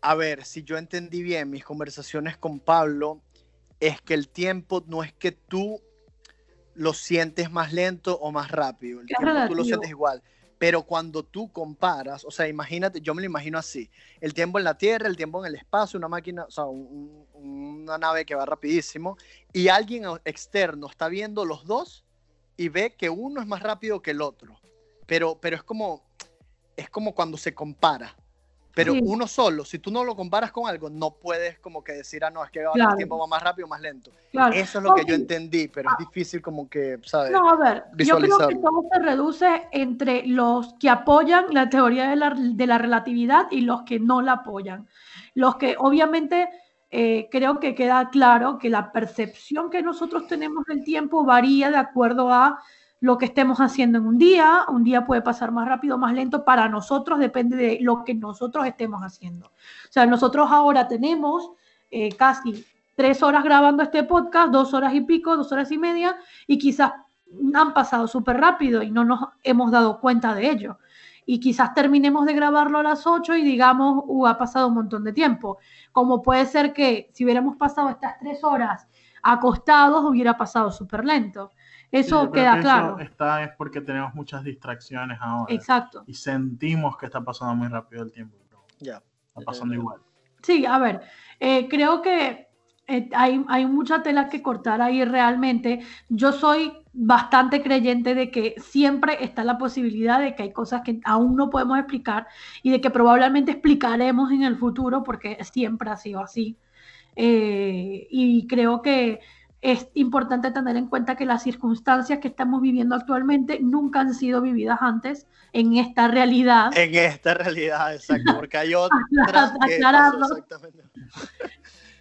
a ver, si yo entendí bien mis conversaciones con Pablo, es que el tiempo no es que tú lo sientes más lento o más rápido. El tiempo tú lo relativo. sientes igual. Pero cuando tú comparas, o sea, imagínate, yo me lo imagino así: el tiempo en la Tierra, el tiempo en el espacio, una máquina, o sea, un- un- una nave que va rapidísimo, y alguien externo está viendo los dos y ve que uno es más rápido que el otro. Pero, pero es como es como cuando se compara. Pero Sí. uno solo, si tú no lo comparas con algo, no puedes como que decir, ah, no, es que ahora Claro. el tiempo va más rápido o más lento. Claro. Eso es lo que yo entendí, pero es difícil como que, ¿sabes? No, a ver, yo creo que todo se reduce entre los que apoyan la teoría de la, de la relatividad y los que no la apoyan. Los que obviamente eh, creo que queda claro que la percepción que nosotros tenemos del tiempo varía de acuerdo a lo que estemos haciendo en un día. Un día puede pasar más rápido, más lento. Para nosotros depende de lo que nosotros estemos haciendo. O sea, nosotros ahora tenemos eh, casi tres horas grabando este podcast, dos horas y pico, dos horas y media, y quizás han pasado súper rápido y no nos hemos dado cuenta de ello. Y quizás terminemos de grabarlo a las 8 y digamos, uh, ha pasado un montón de tiempo. Como puede ser que si hubiéramos pasado estas tres horas acostados, hubiera pasado súper lento. Eso queda que claro. Eso está es porque tenemos muchas distracciones ahora. Exacto. Y sentimos que está pasando muy rápido el tiempo. pero Ya. Está pasando Eh, igual. Sí, a ver, eh, creo que eh, hay, hay mucha tela que cortar ahí realmente. Yo soy bastante creyente de que siempre está la posibilidad de que hay cosas que aún no podemos explicar y de que probablemente explicaremos en el futuro porque siempre ha sido así. Eh, y creo que es importante tener en cuenta que las circunstancias que estamos viviendo actualmente nunca han sido vividas antes en esta realidad. En esta realidad, exacto, porque hay otras Aclararlo.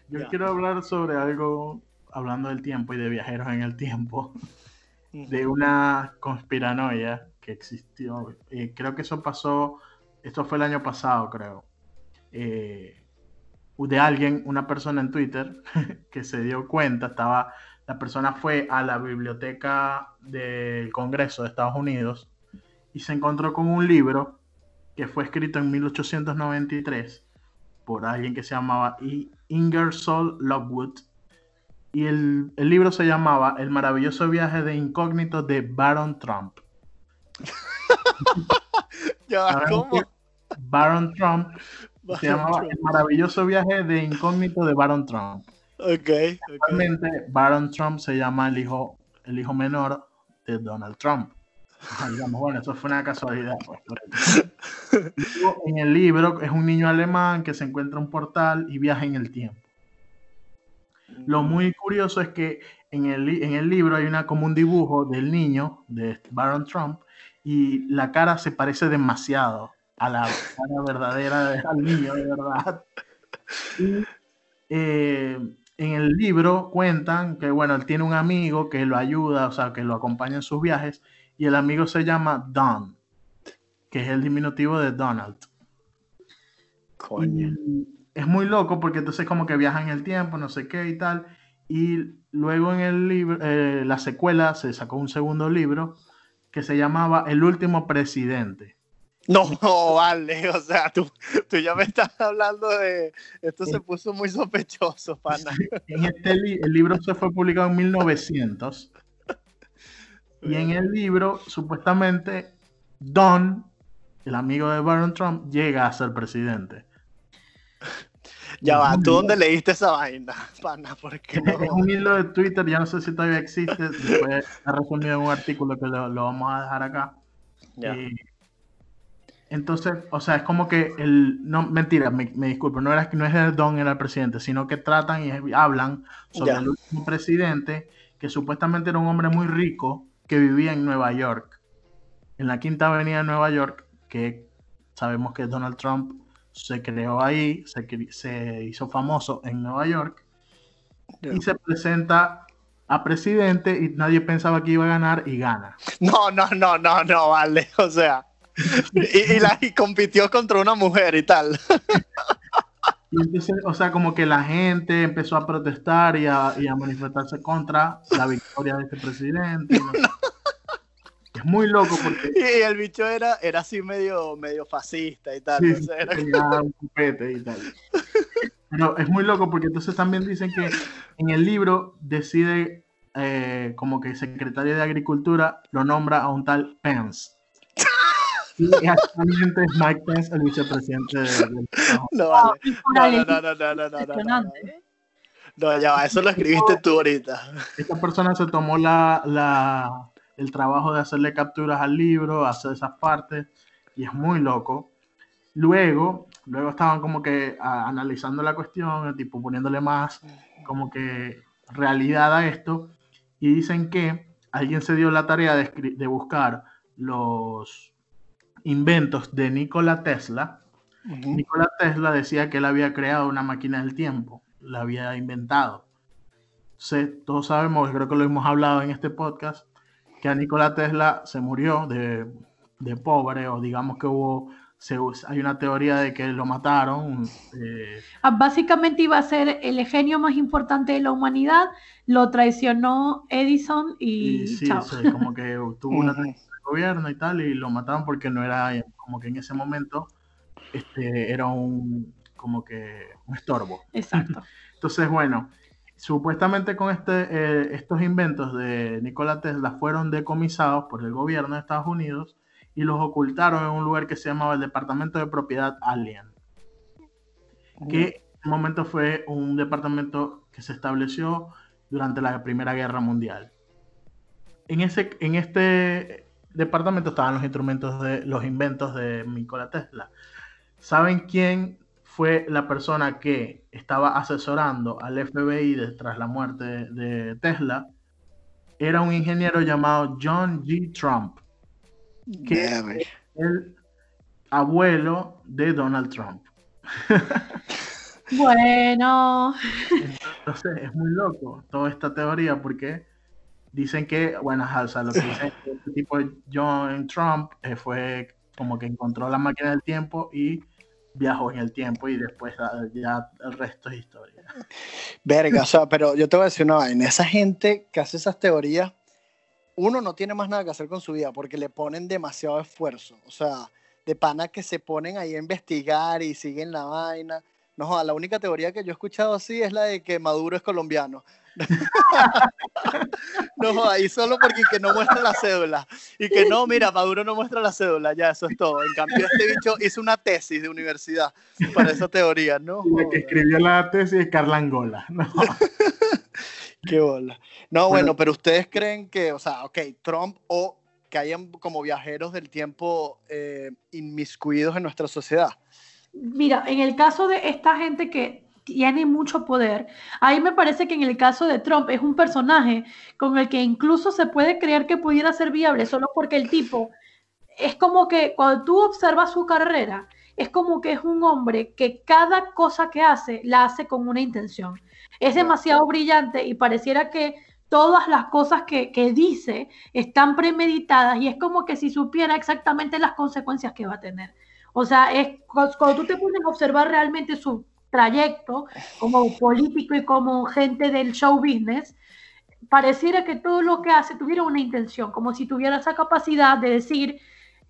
Yo Ya. quiero hablar sobre algo, hablando del tiempo y de viajeros en el tiempo, de una conspiranoia que existió. Eh, creo que eso pasó esto fue el año pasado, creo, eh, de alguien, una persona en Twitter, que se dio cuenta, estaba, la persona fue a la biblioteca del Congreso de Estados Unidos y se encontró con un libro que fue escrito en 1893 por alguien que se llamaba Ingersoll Lockwood. Y el, el libro se llamaba El maravilloso viaje de incógnito de Baron Trump. Ya, ¿cómo? Baron Trump se llamaba El maravilloso viaje de incógnito de Baron Trump. Ok, ok. Actualmente, Baron Trump se llama el hijo, el hijo menor de Donald Trump. Digamos, bueno, eso fue una casualidad. pues, en el libro es un niño alemán que se encuentra un portal y viaja en el tiempo. Lo muy curioso es que en el, en el libro hay una, como un dibujo del niño, de Baron Trump, y la cara se parece demasiado a la cara verdadera de- al niño, de verdad. Y eh, en el libro cuentan que, bueno, él tiene un amigo que lo ayuda, o sea, que lo acompaña en sus viajes, y el amigo se llama Don, que es el diminutivo de Donald. Coño. Y es muy loco porque entonces como que viaja en el tiempo, no sé qué y tal. Y luego en el libro, eh, la secuela se sacó un segundo libro que se llamaba El último presidente. No, vale, o sea, tú, tú ya me estás hablando de... Esto se puso muy sospechoso, pana. En este li- el libro se fue publicado en 1900 y en el libro supuestamente Don, el amigo de Baron Trump, llega a ser presidente. Ya va, ¿tú dónde leíste esa vaina, pana? Porque Es un hilo de Twitter, ya no sé si todavía existe, después está resumido en un artículo que lo, lo vamos a dejar acá. Ya. Eh, entonces, o sea, es como que el. No, mentira, me, me disculpo, no, era, no es el Don era el presidente, sino que tratan y hablan sobre Ya. el último presidente, que supuestamente era un hombre muy rico que vivía en Nueva York, en la quinta avenida de Nueva York, que sabemos que Donald Trump se creó ahí, se, se hizo famoso en Nueva York, y se presenta a presidente y nadie pensaba que iba a ganar y gana. No, no, no, no, no, vale, o sea... Y, y la, y compitió contra una mujer y tal. Y entonces, o sea, como que la gente empezó a protestar y a, y a manifestarse contra la victoria de este presidente. ¿no? Es muy loco porque Y el bicho era, era así medio, medio fascista y tal. sí, o sea, era- tenía un copete y tal. Pero es muy loco porque entonces también dicen que en el libro decide eh, como que secretario de Agricultura lo nombra a un tal Pence. Y actualmente es Mike Pence el vicepresidente de- del. No, vale. por No, no, no, no, no, no, no, no, no. impresionante. No, ya va, eso lo escribiste tú ahorita. esta persona se tomó la, la- el trabajo de hacerle capturas al libro, hacer esas partes, y es muy loco. Luego, luego estaban como que a- analizando la cuestión, tipo poniéndole más como que realidad a esto, y dicen que alguien se dio la tarea de, buscar los inventos de Nikola Tesla, Nikola Tesla decía que él había creado una máquina del tiempo, la había inventado. Entonces, todos sabemos, creo que lo hemos hablado en este podcast, que a Nikola Tesla se murió de, de pobre, o digamos que hubo, se, hay una teoría de que lo mataron. eh, Ah, Básicamente iba a ser el genio más importante de la humanidad, lo traicionó Edison y, y sí, chao. sí, como que tuvo una Ujú. gobierno y tal, y lo mataron porque no era, como que en ese momento, este, era un, como que un estorbo. Exacto. Entonces, bueno, supuestamente con este, eh, estos inventos de Nikola Tesla fueron decomisados por el gobierno de Estados Unidos y los ocultaron en un lugar que se llamaba el Departamento de Propiedad Alien, que en ese momento fue un departamento que se estableció durante la Primera Guerra Mundial. En, ese, en este departamento estaban los instrumentos de los inventos de Nikola Tesla. ¿Saben quién fue la persona que estaba asesorando al FBI de- tras la muerte de, de Tesla? Era un ingeniero llamado John G. Trump, que Verga. el abuelo de Donald Trump. Bueno, Entonces es muy loco toda esta teoría porque dicen que, bueno, sea, lo que dicen es que este tipo John Trump eh, fue como que encontró la máquina del tiempo y viajó en el tiempo y después ya el resto es historia. Verga, o sea, pero yo te voy a decir una vaina, esa gente que hace esas teorías, uno no tiene más nada que hacer con su vida porque le ponen demasiado esfuerzo, o sea, de pana que se ponen ahí a investigar y siguen la vaina. No la única teoría que yo he escuchado así es la de que Maduro es colombiano. no y solo porque que no muestra la cédula. Y que no, mira, Maduro no muestra la cédula, ya, eso es todo. En cambio, este bicho hizo una tesis de universidad para esa teoría, ¿no? La que escribió la tesis es Carla Angola. No. Qué bola. No, bueno, pero ustedes creen que, o sea, ok, Trump o que hayan como viajeros del tiempo eh, inmiscuidos en nuestra sociedad. Mira, en el caso de esta gente que tiene mucho poder, ahí me parece que en el caso de Trump es un personaje con el que incluso se puede creer que pudiera ser viable solo porque el tipo es como que cuando tú observas su carrera, es como que es un hombre que cada cosa que hace la hace con una intención. Es demasiado brillante y pareciera que todas las cosas que, dice están premeditadas y es como que si supiera exactamente las consecuencias que va a tener. O sea, es cuando tú te pones a observar realmente su trayecto como político y como gente del show business, pareciera que todo lo que hace tuviera una intención, como si tuviera esa capacidad de decir,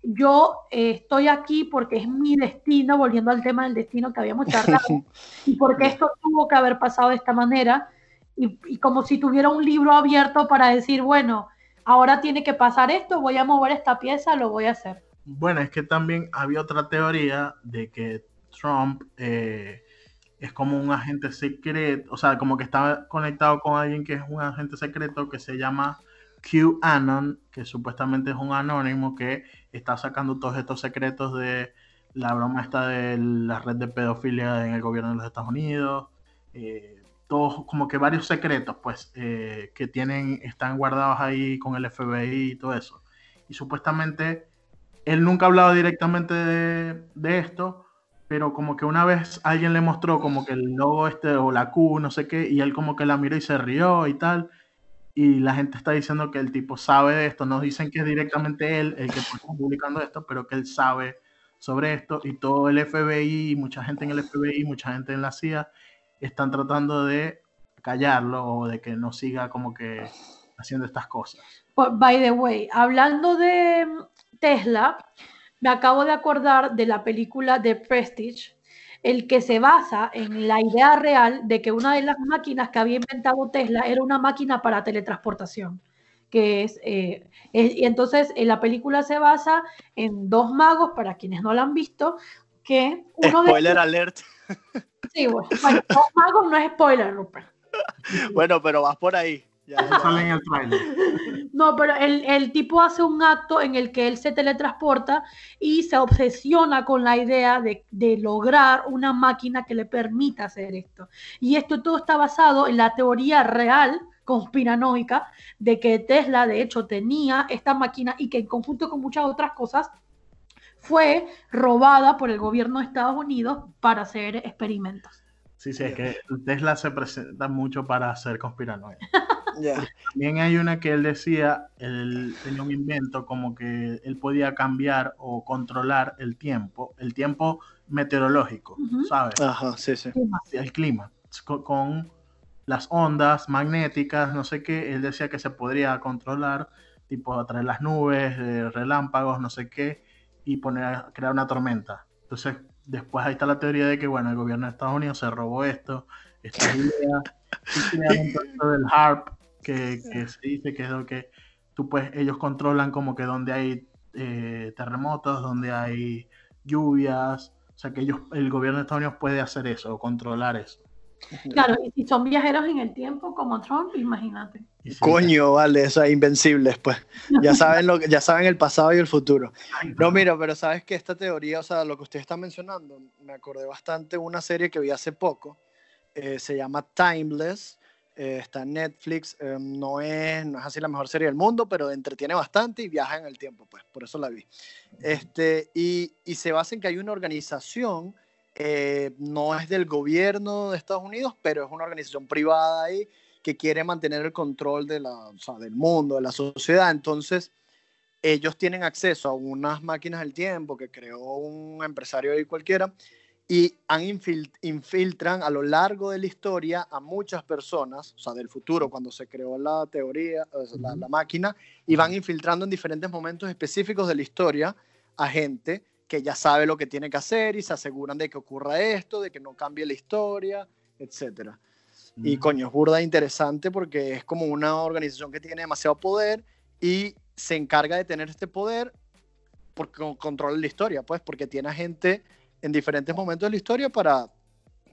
yo eh, estoy aquí porque es mi destino, volviendo al tema del destino que habíamos charlado, y porque esto tuvo que haber pasado de esta manera, y, como si tuviera un libro abierto para decir, bueno, ahora tiene que pasar esto, voy a mover esta pieza, lo voy a hacer. Bueno, es que también había otra teoría de que Trump eh, es como un agente secreto, o sea, como que estaba conectado con alguien que es un agente secreto que se llama QAnon, que supuestamente es un anónimo que está sacando todos estos secretos de la broma esta de la red de pedofilia en el gobierno de los Estados Unidos. Eh, como que varios secretos, pues, eh, que tienen, están guardados ahí con el FBI y todo eso. Y supuestamente él nunca ha hablado directamente de, esto, pero como que una vez alguien le mostró como que el logo este o la Q, no sé qué, y él como que la miró y se rió y tal. Y la gente está diciendo que el tipo sabe de esto, no dicen que es directamente él el que está publicando esto, pero que él sabe sobre esto y todo el FBI, mucha gente en el FBI, mucha gente en la CIA están tratando de callarlo o de que no siga como que haciendo estas cosas. By the way, hablando de Tesla, me acabo de acordar de la película de Prestige, el que se basa en la idea real de que una de las máquinas que había inventado Tesla era una máquina para teletransportación que es, eh, y entonces en la película se basa en dos magos, para quienes no la han visto, que uno Spoiler alert. Sí, bueno, dos magos no es spoiler, Rupert. Bueno, pero vas por ahí. Ya, sale en el trailer. No, pero el, el, tipo hace un acto en el que él se teletransporta y se obsesiona con la idea de, de, lograr una máquina que le permita hacer esto. Y esto todo está basado en la teoría real, conspiranoica, de que Tesla de hecho tenía esta máquina y que en conjunto con muchas otras cosas fue robada por el gobierno de Estados Unidos para hacer experimentos. Sí, sí, es que Tesla se presenta mucho para hacer También hay una que él decía, él tenía un invento como que él podía cambiar o controlar el tiempo, el tiempo meteorológico, ¿sabes? Ajá, sí, sí. El clima, con, las ondas magnéticas, no sé qué, él decía que se podría controlar, tipo a través de las nubes, relámpagos, no sé qué, y poner, crear una tormenta. Entonces, después ahí está la teoría de que, bueno, el gobierno de Estados Unidos se robó esto, esta idea, y crearon del HARP, que, que, se dice que es lo que tú pues, ellos controlan como que donde hay eh, terremotos, donde hay lluvias, o sea que ellos, el gobierno de Estados Unidos puede hacer eso, controlar eso. Claro, y si son viajeros en el tiempo como Trump, imagínate. Coño, vale, eso es invencibles, pues. Ya saben lo ya saben el pasado y el futuro. No, mira, pero sabes que esta teoría, o sea, lo que usted está mencionando, me acordé bastante de una serie que vi hace poco. Eh, se llama Timeless. Eh, está en Netflix. Eh, no, es, no es así la mejor serie del mundo, pero entretiene bastante y viaja en el tiempo, pues. Por eso la vi. Este, y, y se basa en que hay una organización eh, no es del gobierno de Estados Unidos, pero es una organización privada ahí que quiere mantener el control de la, del mundo, de la sociedad. Entonces, ellos tienen acceso a unas máquinas del tiempo que creó un empresario ahí cualquiera y han infil- infiltran a lo largo de la historia a muchas personas, o sea, del futuro, cuando se creó la teoría, o sea, la, la máquina, y van infiltrando en diferentes momentos específicos de la historia a gente que ya sabe lo que tiene que hacer y se aseguran de que ocurra esto, de que no cambie la historia, etcétera. Y coño, es burda interesante porque es como una organización que tiene demasiado poder y se encarga de tener este poder porque con- controla la historia, pues, porque tiene a gente en diferentes momentos de la historia para,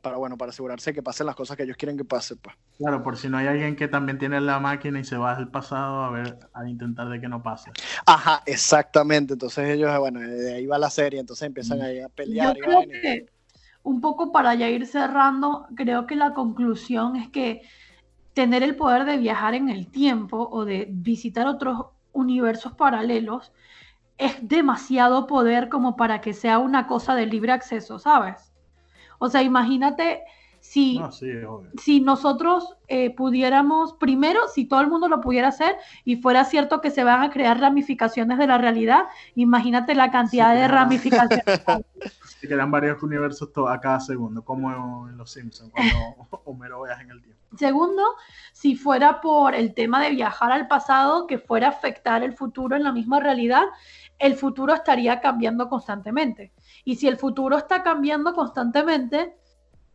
para, bueno, para asegurarse que pasen las cosas que ellos quieren que pasen, pues. Claro, por si no hay alguien que también tiene la máquina y se va al pasado a ver, a intentar de que no pase. Ajá, exactamente. Entonces ellos, bueno, de ahí va la serie, entonces empiezan ahí a Yo pelear. y creo que, un poco para ya ir cerrando, creo que la conclusión es que tener el poder de viajar en el tiempo o de visitar otros universos paralelos es demasiado poder como para que sea una cosa de libre acceso, ¿sabes? O sea, imagínate si, No, sí, si nosotros eh, pudiéramos, primero, si todo el mundo lo pudiera hacer y fuera cierto que se van a crear ramificaciones de la realidad, imagínate la cantidad Sí, de ramificaciones. Se crean varios universos a cada segundo, como en Los Simpsons, cuando Homero viaja en el tiempo. Segundo, si fuera por el tema de viajar al pasado, que fuera a afectar el futuro en la misma realidad, el futuro estaría cambiando constantemente. Y si el futuro está cambiando constantemente,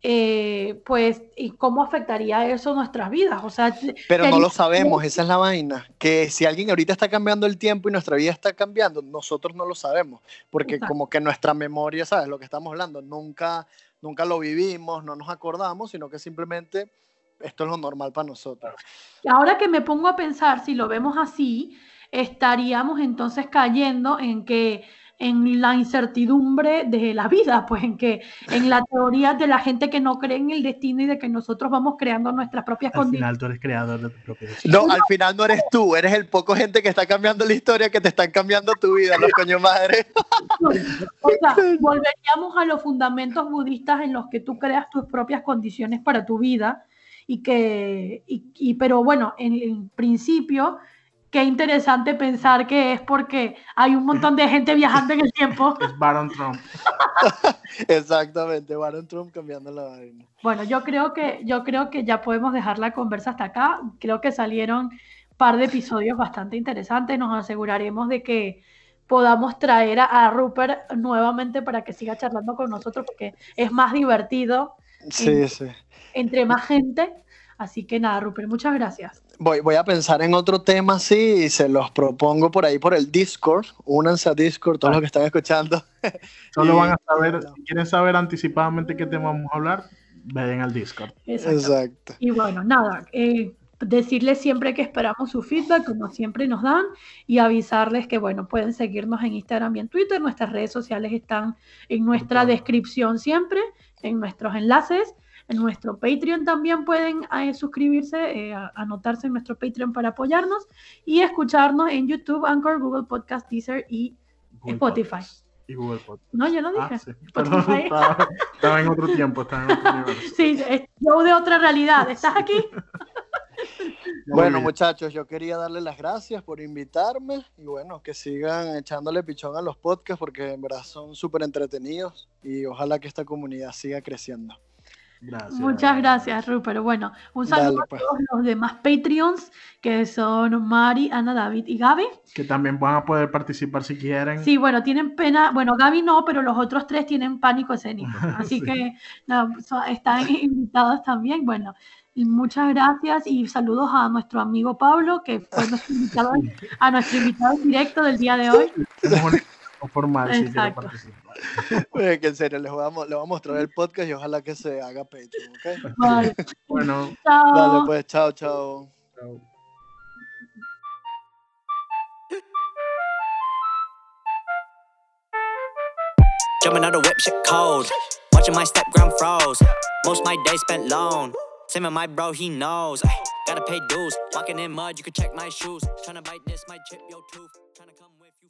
eh, pues, ¿y cómo afectaría eso nuestras vidas? O sea, Pero no lo sabemos, esa es la vaina. Que si alguien ahorita está cambiando el tiempo y nuestra vida está cambiando, nosotros no lo sabemos. Porque Exacto. como que nuestra memoria, ¿sabes? Lo que estamos hablando, nunca, nunca lo vivimos, no nos acordamos, sino que simplemente esto es lo normal para nosotros. Ahora que me pongo a pensar, si lo vemos así, estaríamos entonces cayendo en que en la incertidumbre de la vida, pues en que en la teoría de la gente que no cree en el destino y de que nosotros vamos creando nuestras propias Al condiciones. final tú eres creador de tu propio destino. No, al final no eres tú, eres el poco gente que está cambiando la historia que te están cambiando tu vida, los coño madre. O sea, volveríamos a los fundamentos budistas en los que tú creas tus propias condiciones para tu vida y que, y, y- pero bueno, en, en principio, qué interesante pensar que es porque hay un montón de gente viajando en el tiempo. Es Baron Trump. Exactamente, Baron Trump cambiando la vaina. Bueno, yo creo que, yo creo que ya podemos dejar la conversa hasta acá. Creo que salieron un par de episodios bastante interesantes. Nos aseguraremos de que podamos traer a, a Rupert nuevamente para que siga charlando con nosotros porque es más divertido Sí, sí. entre más gente. Así que nada, Rupert, muchas gracias. Voy, voy a pensar en otro tema así y se los propongo por ahí por el Discord. Únanse a Discord, todos los que están escuchando. Solo Y- van a saber, si quieren saber anticipadamente qué tema vamos a hablar, vayan al Discord. Exacto. Exacto. Y bueno, nada, eh, decirles siempre que esperamos su feedback, como siempre nos dan, y avisarles que, bueno, pueden seguirnos en Instagram y en Twitter. Nuestras redes sociales están en nuestra descripción siempre, en nuestros enlaces. En nuestro Patreon también pueden eh, suscribirse, eh, a- anotarse en nuestro Patreon para apoyarnos y escucharnos en YouTube, Anchor, Google Podcast, Deezer y Google Spotify. Podcast Y Google Podcast. No, yo no Ah, dije. sí. Perdón, Spotify. estaba, estaba en otro tiempo, estaba en otro universo. Sí, es yo de otra realidad. ¿Estás aquí? Muy Bueno, bien. muchachos, yo quería darles las gracias por invitarme y bueno, que sigan echándole pichón a los podcasts porque en verdad son súper entretenidos y ojalá que esta comunidad siga creciendo. Gracias. Muchas gracias, Rupert. Bueno, un Dale, saludo pues. a todos los demás Patreons, que son Mari, Ana, David y Gaby. Que también van a poder participar si quieren. Sí, bueno, tienen pena, bueno, Gaby no, pero los otros tres tienen pánico escénico. Así Sí. que no, están invitados también. Bueno, muchas gracias y saludos a nuestro amigo Pablo, que fue nuestro invitado, a nuestro invitado directo del día de hoy. Formal si quieren Exacto. participar. Oye, que en serio, les voy, a, mo- les voy a mostrar el podcast y ojalá que se haga Patreon, ¿ok? Vale, Bueno, chao. Dale, pues, chao, chao. chao. Jumping out the whip, shit cold. Watching my step ground froze. Most my day spent alone. Same with my bro, he knows. Ay, gotta pay dues. Walking in mud, you can check my shoes. Tryna bite this, might chip your tooth. Tryna come with you.